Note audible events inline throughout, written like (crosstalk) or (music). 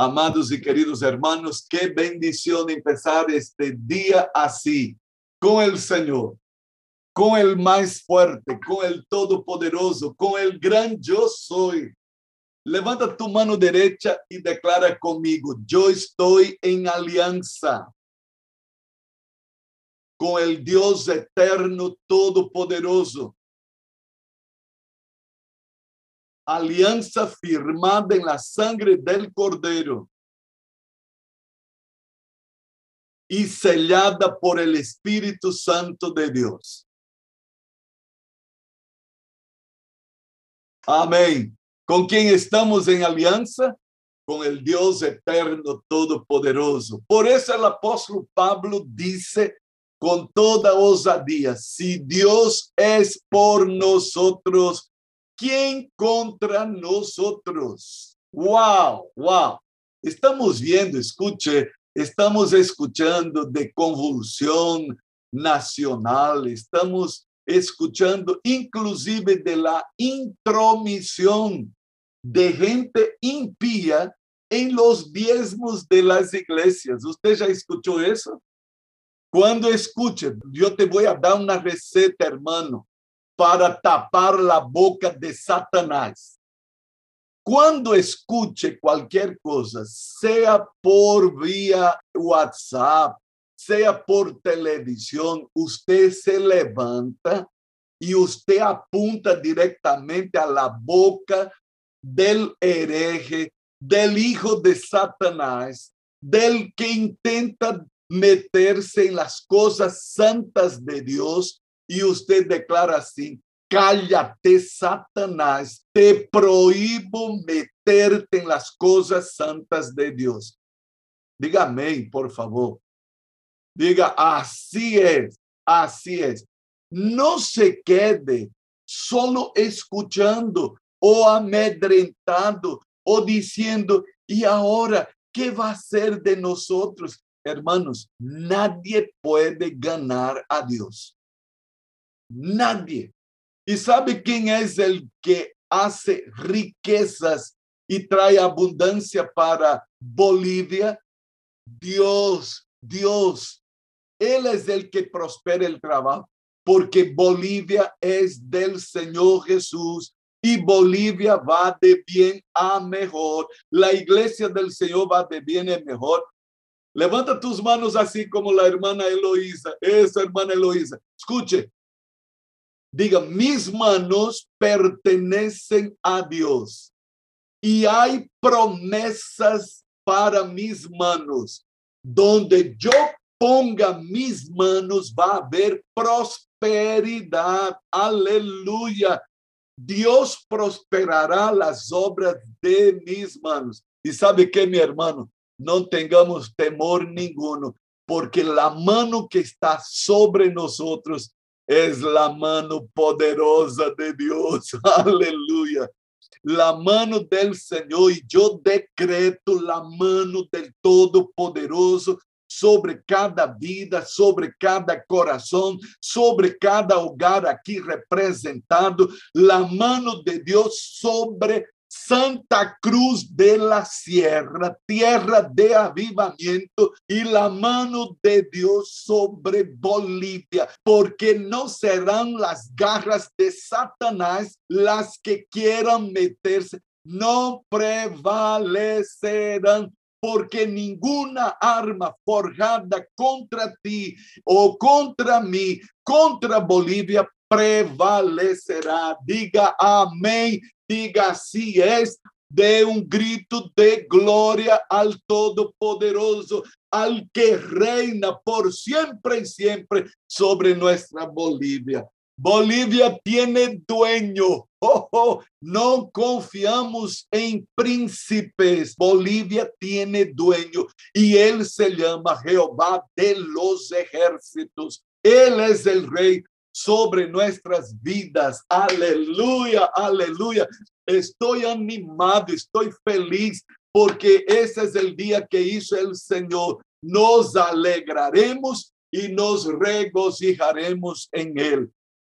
Amados y queridos hermanos, qué bendición empezar este día así, con el Señor, con el más fuerte, con el todopoderoso, con el gran yo soy. Levanta tu mano derecha y declara conmigo, yo estoy en alianza con el Dios eterno, todopoderoso. Alianza firmada en la sangre del Cordero y sellada por el Espíritu Santo de Dios. Amén. ¿Con quién estamos en alianza? Con el Dios eterno, todopoderoso. Por eso el apóstol Pablo dice con toda osadía, si Dios es por nosotros, ¿quién contra nosotros? Wow, wow. Estamos viendo, escuche, estamos escuchando de convulsión nacional, estamos escuchando inclusive de la intromisión de gente impía en los diezmos de las iglesias. ¿Usted ya escuchó eso? Cuando escuche, yo te voy a dar una receta, hermano para tapar la boca de Satanás. Cuando escuche cualquier cosa, sea por vía WhatsApp, sea por televisión, usted se levanta y usted apunta directamente a la boca del hereje, del hijo de Satanás, del que intenta meterse en las cosas santas de Dios y usted declara así, cállate, Satanás, te prohíbo meterte en las cosas santas de Dios. Dígame, por favor. Diga, así es, así es. No se quede solo escuchando o amedrentado o diciendo, ¿y ahora qué va a ser de nosotros? Hermanos, nadie puede ganar a Dios. Nadie. ¿Y sabe quién es el que hace riquezas y trae abundancia para Bolivia? Dios, Dios. Él es el que prospera el trabajo, porque Bolivia es del Señor Jesús y Bolivia va de bien a mejor. La iglesia del Señor va de bien a mejor. Levanta tus manos así como la hermana Eloísa, esa hermana Eloísa. Escuche, Diga, mis manos pertenecen a Dios y hay promesas para mis manos. Donde yo ponga mis manos va a haber prosperidad. Aleluya. Dios prosperará las obras de mis manos. Y sabe que, mi hermano, no tengamos temor ninguno, porque la mano que está sobre nosotros es la mano poderosa de Dios. (laughs) Aleluya. La mano del Señor y yo decreto la mano del Todopoderoso sobre cada vida, sobre cada corazón, sobre cada hogar aquí representado, la mano de Dios sobre Santa Cruz de la Sierra, tierra de avivamiento y la mano de Dios sobre Bolivia, porque no serán las garras de Satanás las que quieran meterse, no prevalecerán porque ninguna arma forjada contra ti o contra mí, contra Bolivia, prevalecerá. Diga amén diga así es, de un grito de gloria al Todopoderoso, al que reina por siempre y siempre sobre nuestra Bolivia. Bolivia tiene dueño. Oh, no confiamos en príncipes. Bolivia tiene dueño y él se llama Jehová de los ejércitos. Él es el rey sobre nuestras vidas. Aleluya, aleluya. Estoy animado, estoy feliz porque ese es el día que hizo el Señor. Nos alegraremos y nos regocijaremos en él.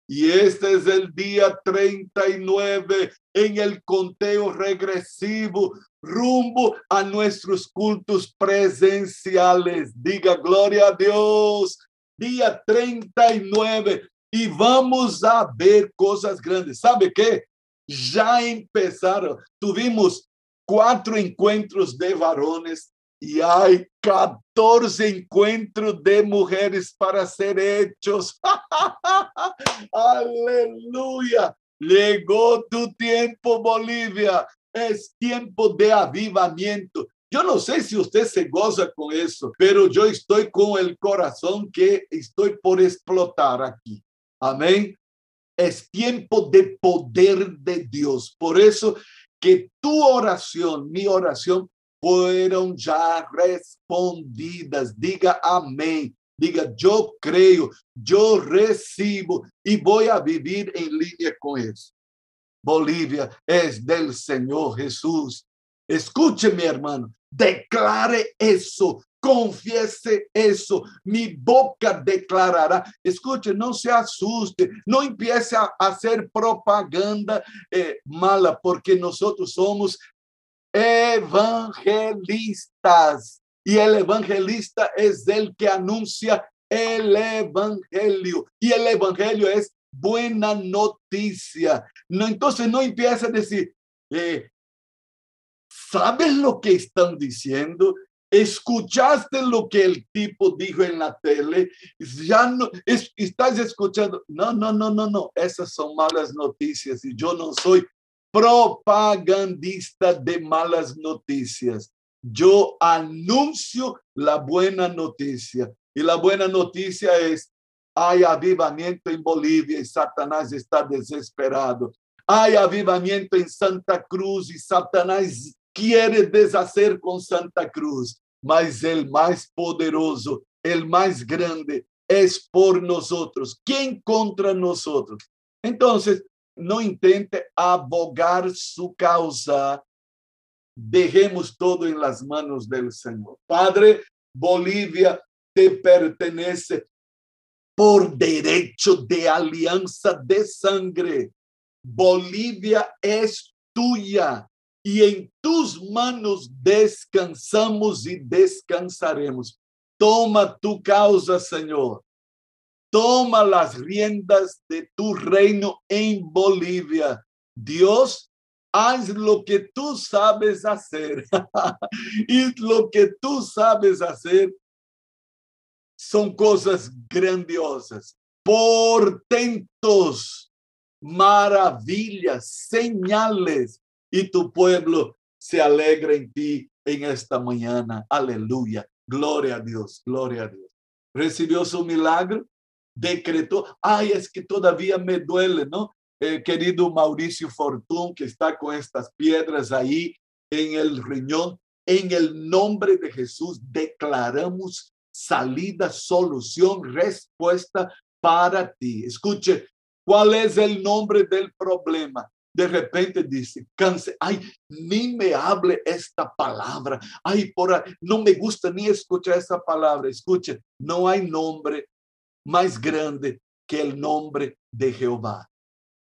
Y este es el día 39 en el conteo regresivo rumbo a nuestros cultos presenciales. Diga gloria a Dios. Día 39 y vamos a ver cosas grandes. ¿Sabe qué? Ya empezaron. Tuvimos cuatro encuentros de varones y hay 14 encuentros de mujeres para ser hechos. (laughs) Aleluya. Llegó tu tiempo, Bolivia. Es tiempo de avivamiento. Yo no sé si usted se goza con eso, pero yo estoy con el corazón que estoy por explotar aquí. Amén. Es tiempo de poder de Dios. Por eso que tu oración, mi oración, fueron ya respondidas. Diga amén. Diga, yo creo, yo recibo y voy a vivir en línea con eso. Bolivia es del Señor Jesús. Escuche, mi hermano, declare eso, confiese eso, mi boca declarará. Escuche, no se asuste, no empiece a hacer propaganda eh, mala, porque nosotros somos evangelistas. Y el evangelista es el que anuncia el evangelio. Y el evangelio es buena noticia. No, entonces no empieza a decir, eh, ¿sabes lo que están diciendo? Escuchaste lo que el tipo dijo en la tele, ya no estás escuchando. No, no, no, no, no, esas son malas noticias y yo no soy propagandista de malas noticias. Yo anuncio la buena noticia y la buena noticia es hay avivamiento en Bolivia y Satanás está desesperado. Hay avivamiento en Santa Cruz y Satanás quiere deshacer con Santa Cruz, mas el más poderoso, el más grande es por nosotros. ¿Quién contra nosotros? Entonces, no intente abogar su causa. Dejemos todo en las manos del Señor. Padre, Bolivia te pertenece por derecho de alianza de sangre. Bolivia es tuya y en tus manos descansamos y descansaremos. Toma tu causa, Señor. Toma las riendas de tu reino en Bolivia. Dios, haz lo que tú sabes hacer. (laughs) y lo que tú sabes hacer son cosas grandiosas, portentos, maravillas, señales y tu pueblo se alegra en ti en esta mañana. Aleluya. Gloria a Dios, gloria a Dios. Recibió su milagro, decretó, ay, es que todavía me duele, ¿no? Eh, querido Mauricio Fortún, que está con estas piedras ahí en el riñón, en el nombre de Jesús declaramos salida, solución, respuesta para ti. Escuche, ¿cuál es el nombre del problema? De repente dice, cáncer, ay, ni me hable esta palabra, ay, por no me gusta ni escuchar esa palabra. Escuche, no hay nombre más grande que el nombre de Jehová.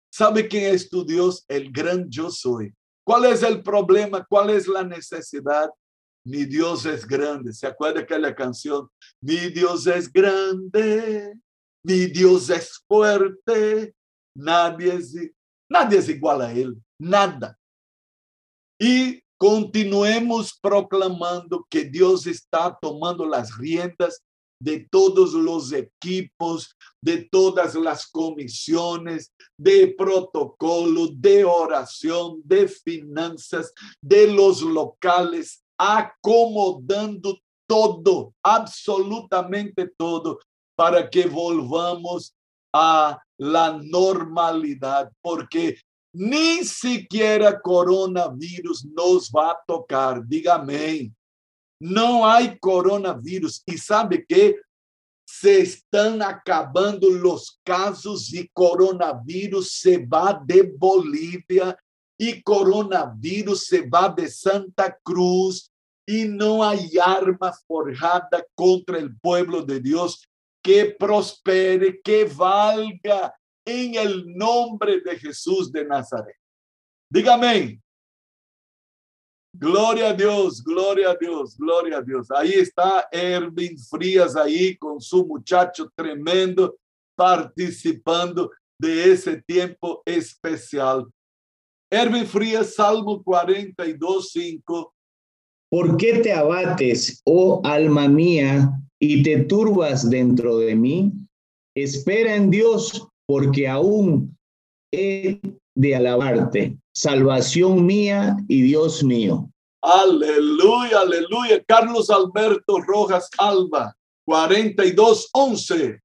¿Sabe quién es tu Dios? El gran yo soy. ¿Cuál es el problema? ¿Cuál es la necesidad? Mi Dios es grande. ¿Se acuerda aquella canción? Mi Dios es grande, mi Dios es fuerte, nadie es Nadie es igual a Él, nada. Y continuemos proclamando que Dios está tomando las riendas de todos los equipos, de todas las comisiones, de protocolo, de oración, de finanzas, de los locales, acomodando todo, absolutamente todo, para que volvamos a la normalidad, porque ni siquiera coronavirus nos va a tocar. Dígame, no hay coronavirus. Y sabe que se están acabando los casos y coronavirus se va de Bolivia y coronavirus se va de Santa Cruz y no hay arma forjada contra el pueblo de Dios que prospere, que valga en el nombre de Jesús de Nazaret. Dígame. Gloria a Dios, gloria a Dios, gloria a Dios. Ahí está Erwin Frías ahí con su muchacho tremendo participando de ese tiempo especial. Erwin Frías, Salmo 42, 5. ¿Por qué te abates, oh alma mía, y te turbas dentro de mí? Espera en Dios, porque aún he de alabarte, salvación mía y Dios mío. Aleluya, aleluya. Carlos Alberto Rojas Alba, 42, 11.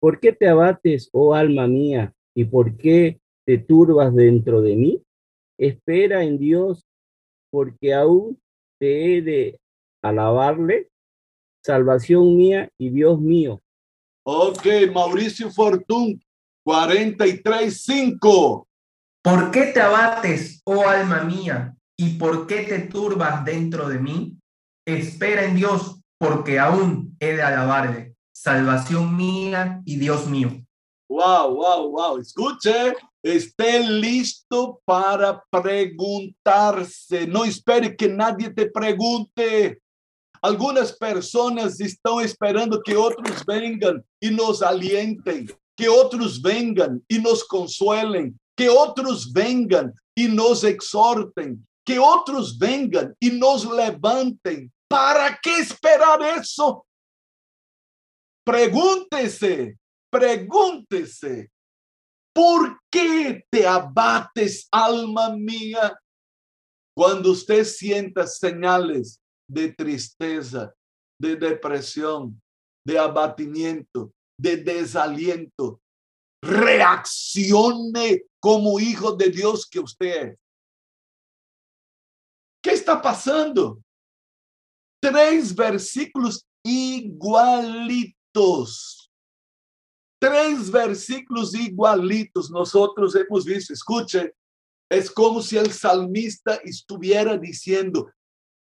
¿Por qué te abates, oh alma mía, y por qué te turbas dentro de mí? Espera en Dios, porque aún te he de alabarle, salvación mía y Dios mío. Ok, Mauricio Fortún, 43, 5. ¿Por qué te abates, oh alma mía, y por qué te turbas dentro de mí? Espera en Dios, porque aún he de alabarle, salvación mía y Dios mío. Wow, wow, wow. Escuche, esté listo para preguntarse. No espere que nadie te pregunte. Algunas personas están esperando que otros vengan y nos alienten, que otros vengan y nos consuelen, que otros vengan y nos exhorten, que otros vengan y nos levanten. ¿Para qué esperar eso? Pregúntese, pregúntese, ¿por qué te abates, alma mía? Cuando usted sienta señales de tristeza, de depresión, de abatimiento, de desaliento, reaccione como hijo de Dios que usted es. ¿Qué está pasando? Tres versículos igualitos. Tres versículos igualitos nosotros hemos visto. Escuche, es como si el salmista estuviera diciendo,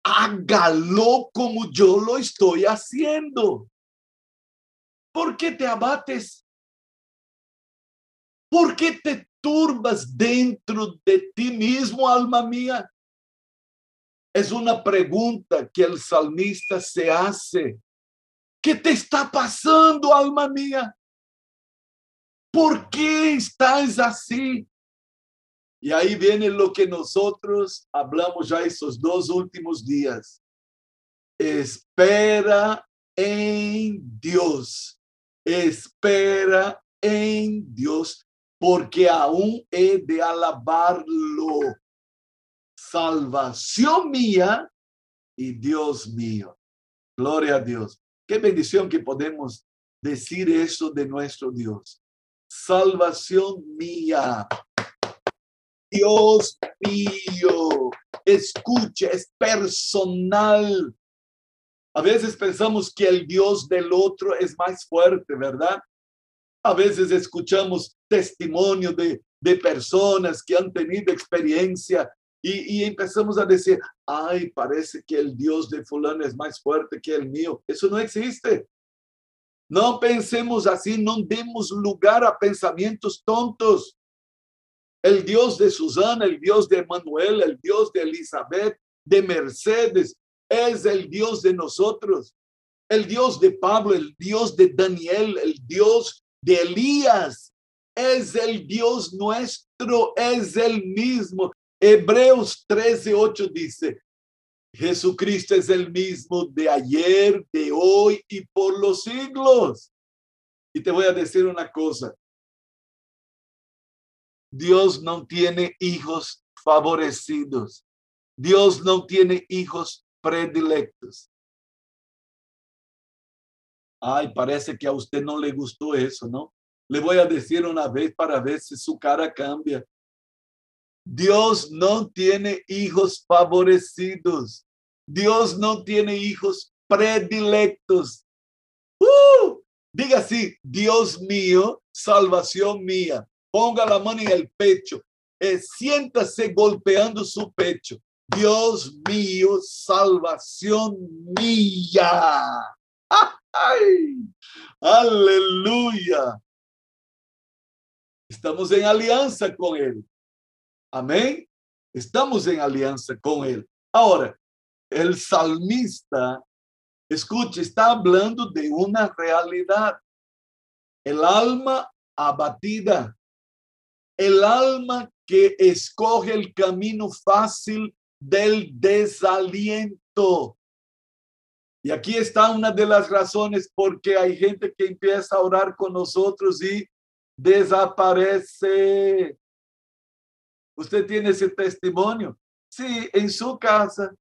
hágalo como yo lo estoy haciendo. ¿Por qué te abates? ¿Por qué te turbas dentro de ti mismo, alma mía? Es una pregunta que el salmista se hace. ¿Qué te está pasando, alma mía? ¿Por qué estás así? Y ahí viene lo que nosotros hablamos ya esos dos últimos días. Espera en Dios. Espera en Dios, porque aún he de alabarlo. Salvación mía y Dios mío. Gloria a Dios. Qué bendición que podemos decir eso de nuestro Dios. Salvación mía Dios mío, escucha, es personal. A veces pensamos que el Dios del otro es más fuerte, ¿verdad? A veces escuchamos testimonio de, de personas que han tenido experiencia y, y, empezamos a decir, ay, parece que el Dios de fulano es más fuerte que el mío. Eso no existe. No pensemos así, no demos lugar a pensamientos tontos el Dios de Susana, el Dios de Manuel, el Dios de Elizabeth, de Mercedes, es el Dios de nosotros. El Dios de Pablo, el Dios de Daniel, el Dios de Elías, es el Dios nuestro, es el mismo. Hebreos 13, 8 dice, Jesucristo es el mismo de ayer, de hoy y por los siglos. Y te voy a decir una cosa, Dios no tiene hijos favorecidos. Dios no tiene hijos predilectos. Ay, parece que a usted no le gustó eso, ¿no? Le voy a decir una vez para ver si su cara cambia. Dios no tiene hijos favorecidos. Dios no tiene hijos predilectos. ¡Uh! Diga así, Dios mío, salvación mía ponga la mano en el pecho, eh, siéntase golpeando su pecho. Dios mío, salvación mía. ¡Ay! Aleluya. Estamos en alianza con Él. Amén. Estamos en alianza con Él. Ahora, el salmista, escuche, está hablando de una realidad. El alma abatida, el alma que escoge el camino fácil del desaliento. Y aquí está una de las razones porque hay gente que empieza a orar con nosotros y desaparece. Usted tiene ese testimonio. Sí, en su casa.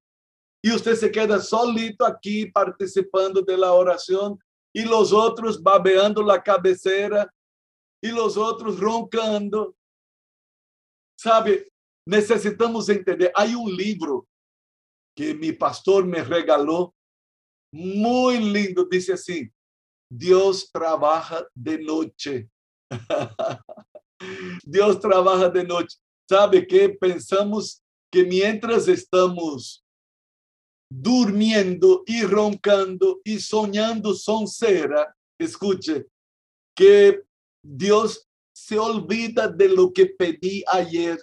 Y usted se queda solito aquí participando de la oración y los otros babeando la cabecera y los otros roncando. Sabe, necesitamos entender. Hay un libro que mi pastor me regaló muy lindo. Dice así, Dios trabaja de noche. (laughs) Dios trabaja de noche. ¿Sabe qué? Pensamos que mientras estamos durmiendo y roncando y soñando son cera, escuche, que Dios se olvida de lo que pedí ayer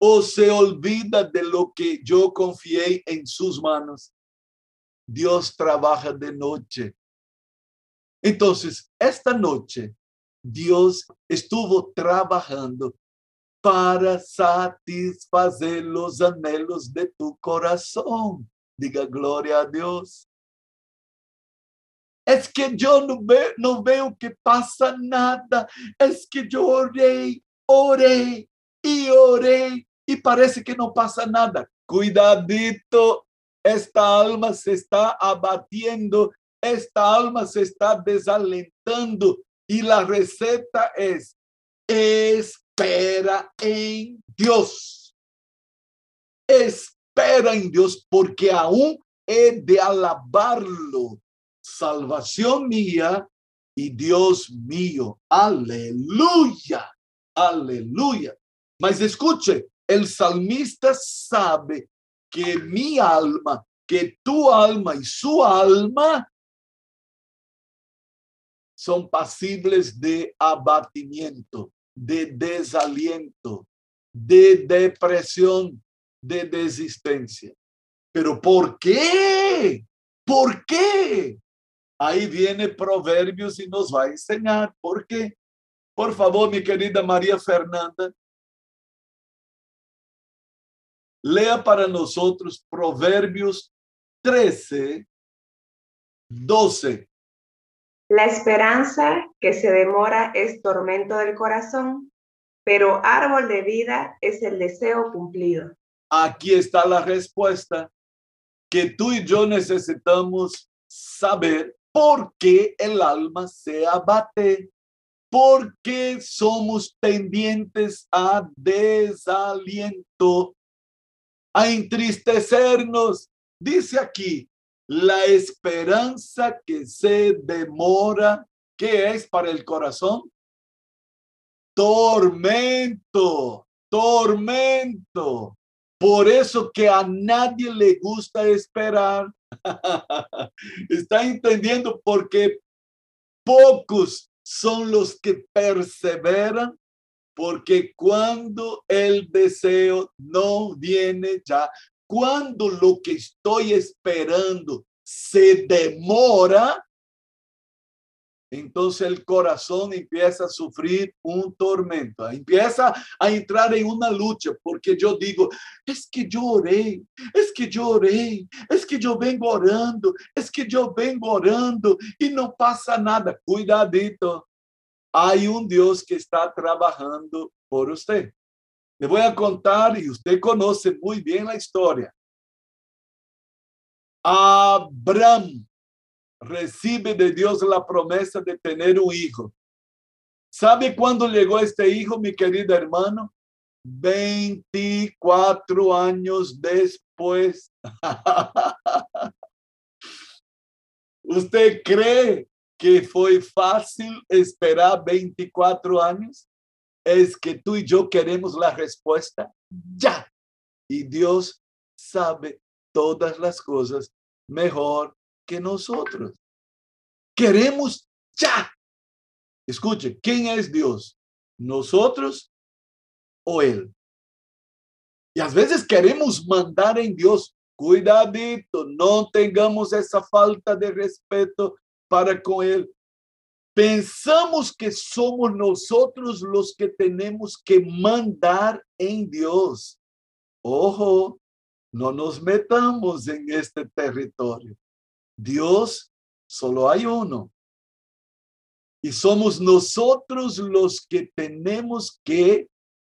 o se olvida de lo que yo confié en sus manos. Dios trabaja de noche. Entonces, esta noche, Dios estuvo trabajando para satisfazer los anhelos de tu corazón. Diga gloria a Dios. Es que yo no, ve, no veo que pasa nada. Es que yo oré, oré y oré y parece que no pasa nada. Cuidadito, esta alma se está abatiendo, esta alma se está desalentando y la receta es espera en Dios. Espera en Dios porque aún he de alabarlo. Salvación mía y Dios mío. Aleluya. Aleluya. Mas escuche, el salmista sabe que mi alma, que tu alma y su alma son pasibles de abatimiento, de desaliento, de depresión, de desistencia. Pero ¿por qué? ¿Por qué? Ahí viene Proverbios y nos va a enseñar por qué. Por favor, mi querida María Fernanda, Lea para nosotros Proverbios 13, 12. La esperanza que se demora es tormento del corazón, pero árbol de vida es el deseo cumplido. Aquí está la respuesta que tú y yo necesitamos saber por qué el alma se abate, por qué somos tendientes a desaliento a entristecernos. Dice aquí, la esperanza que se demora, ¿qué es para el corazón? Tormento, tormento. Por eso que a nadie le gusta esperar. (laughs) Está entendiendo porque pocos son los que perseveran porque cuando el deseo no viene ya, cuando lo que estoy esperando se demora, entonces el corazón empieza a sufrir un tormento, empieza a entrar en una lucha, porque yo digo, es que yo oré, es que yo oré, es que yo vengo orando, es que yo vengo orando y no pasa nada. Cuidadito, hay un Dios que está trabajando por usted. Le voy a contar y usted conoce muy bien la historia. Abraham recibe de Dios la promesa de tener un hijo. ¿Sabe cuándo llegó este hijo, mi querido hermano? 24 años después. (laughs) ¿Usted cree que fue fácil esperar 24 años, es que tú y yo queremos la respuesta ya. Y Dios sabe todas las cosas mejor que nosotros. Queremos ya. Escuche, ¿quién es Dios? nosotros o Él. Y a veces queremos mandar en Dios, cuidadito, no tengamos esa falta de respeto para con Él. Pensamos que somos nosotros los que tenemos que mandar en Dios. Ojo, no nos metamos en este territorio. Dios solo hay uno. Y somos nosotros los que tenemos que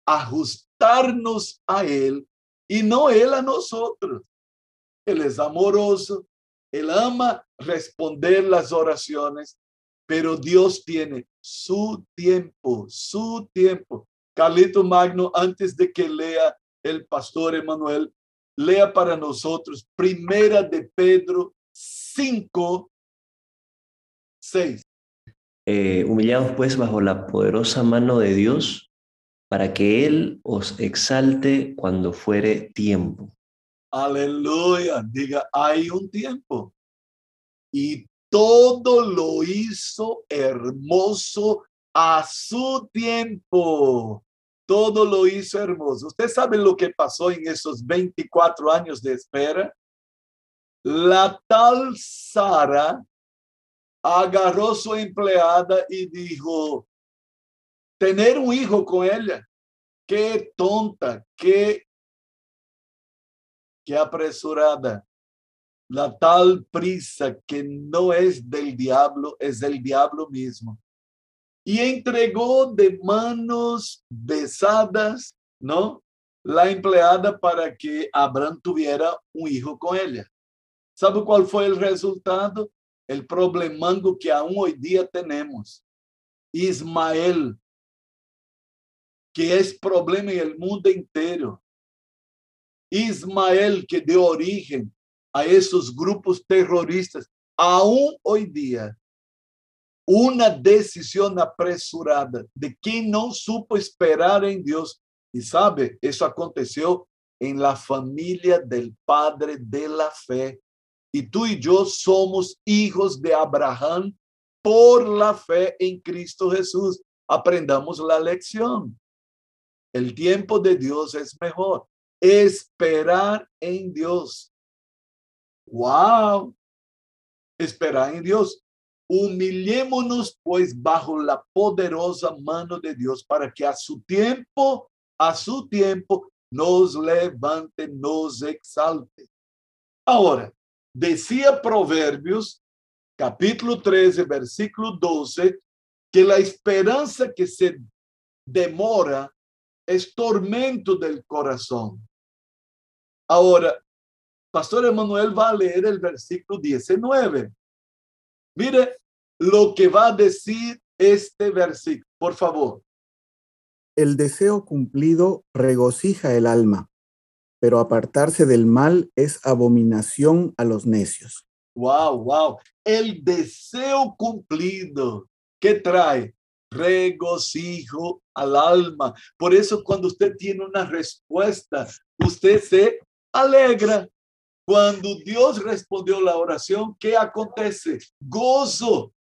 ajustarnos a Él y no Él a nosotros. Él es amoroso, Él ama responder las oraciones, pero Dios tiene su tiempo, su tiempo. Carlito Magno, antes de que lea el pastor Emanuel, lea para nosotros Primera de Pedro 5, 6. Eh, humillados pues bajo la poderosa mano de Dios, para que Él os exalte cuando fuere tiempo. Aleluya, diga, hay un tiempo. Y todo lo hizo hermoso a su tiempo. Todo lo hizo hermoso. ¿Usted sabe lo que pasó en esos 24 años de espera? La tal Sara agarró su empleada y dijo, tener un hijo con ella, qué tonta, qué, qué apresurada. La tal prisa que no es del diablo, es del diablo mismo. Y entregó de manos besadas, ¿no? La empleada para que Abraham tuviera un hijo con ella. ¿Sabe cuál fue el resultado? El problemango que aún hoy día tenemos. Ismael, que es problema en el mundo entero. Ismael, que dio origen a esos grupos terroristas, aún hoy día, una decisión apresurada de quien no supo esperar en Dios. Y sabe, eso aconteció en la familia del padre de la fe. Y tú y yo somos hijos de Abraham por la fe en Cristo Jesús. Aprendamos la lección. El tiempo de Dios es mejor. Esperar en Dios. Wow. Esperar en Dios. Humillémonos pues bajo la poderosa mano de Dios para que a su tiempo, a su tiempo, nos levante, nos exalte. Ahora, decía Proverbios, capítulo 13, versículo 12, que la esperanza que se demora es tormento del corazón. Ahora, Pastor Emanuel va a leer el versículo 19. Mire lo que va a decir este versículo, por favor. El deseo cumplido regocija el alma, pero apartarse del mal es abominación a los necios. Wow, wow. El deseo cumplido, ¿qué trae? Regocijo al alma. Por eso cuando usted tiene una respuesta, usted se alegra. Cuando Dios respondió la oración, ¿qué acontece? Gozo,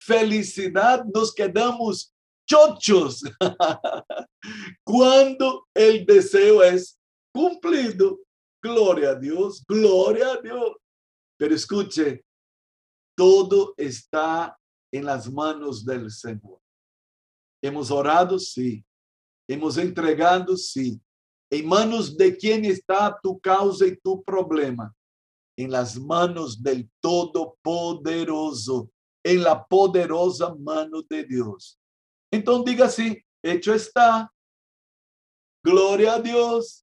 felicidad, nos quedamos chochos. (laughs) Cuando el deseo es cumplido, gloria a Dios, gloria a Dios. Pero escuche, todo está en las manos del Señor. Hemos orado, sí. Hemos entregado, sí. En manos de quién está tu causa y tu problema. En las manos del Todopoderoso, en la poderosa mano de Dios. Entonces diga así, hecho está. Gloria a Dios.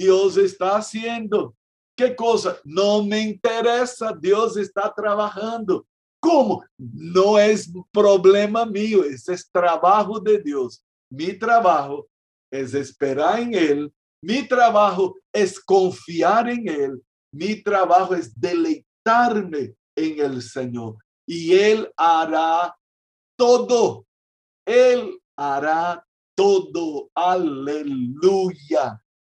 Dios está haciendo. ¿Qué cosa? No me interesa. Dios está trabajando. ¿Cómo? No es problema mío, ese es trabajo de Dios. Mi trabajo es esperar en Él mi trabajo es confiar en Él. Mi trabajo es deleitarme en el Señor. Y Él hará todo. Él hará todo. Aleluya.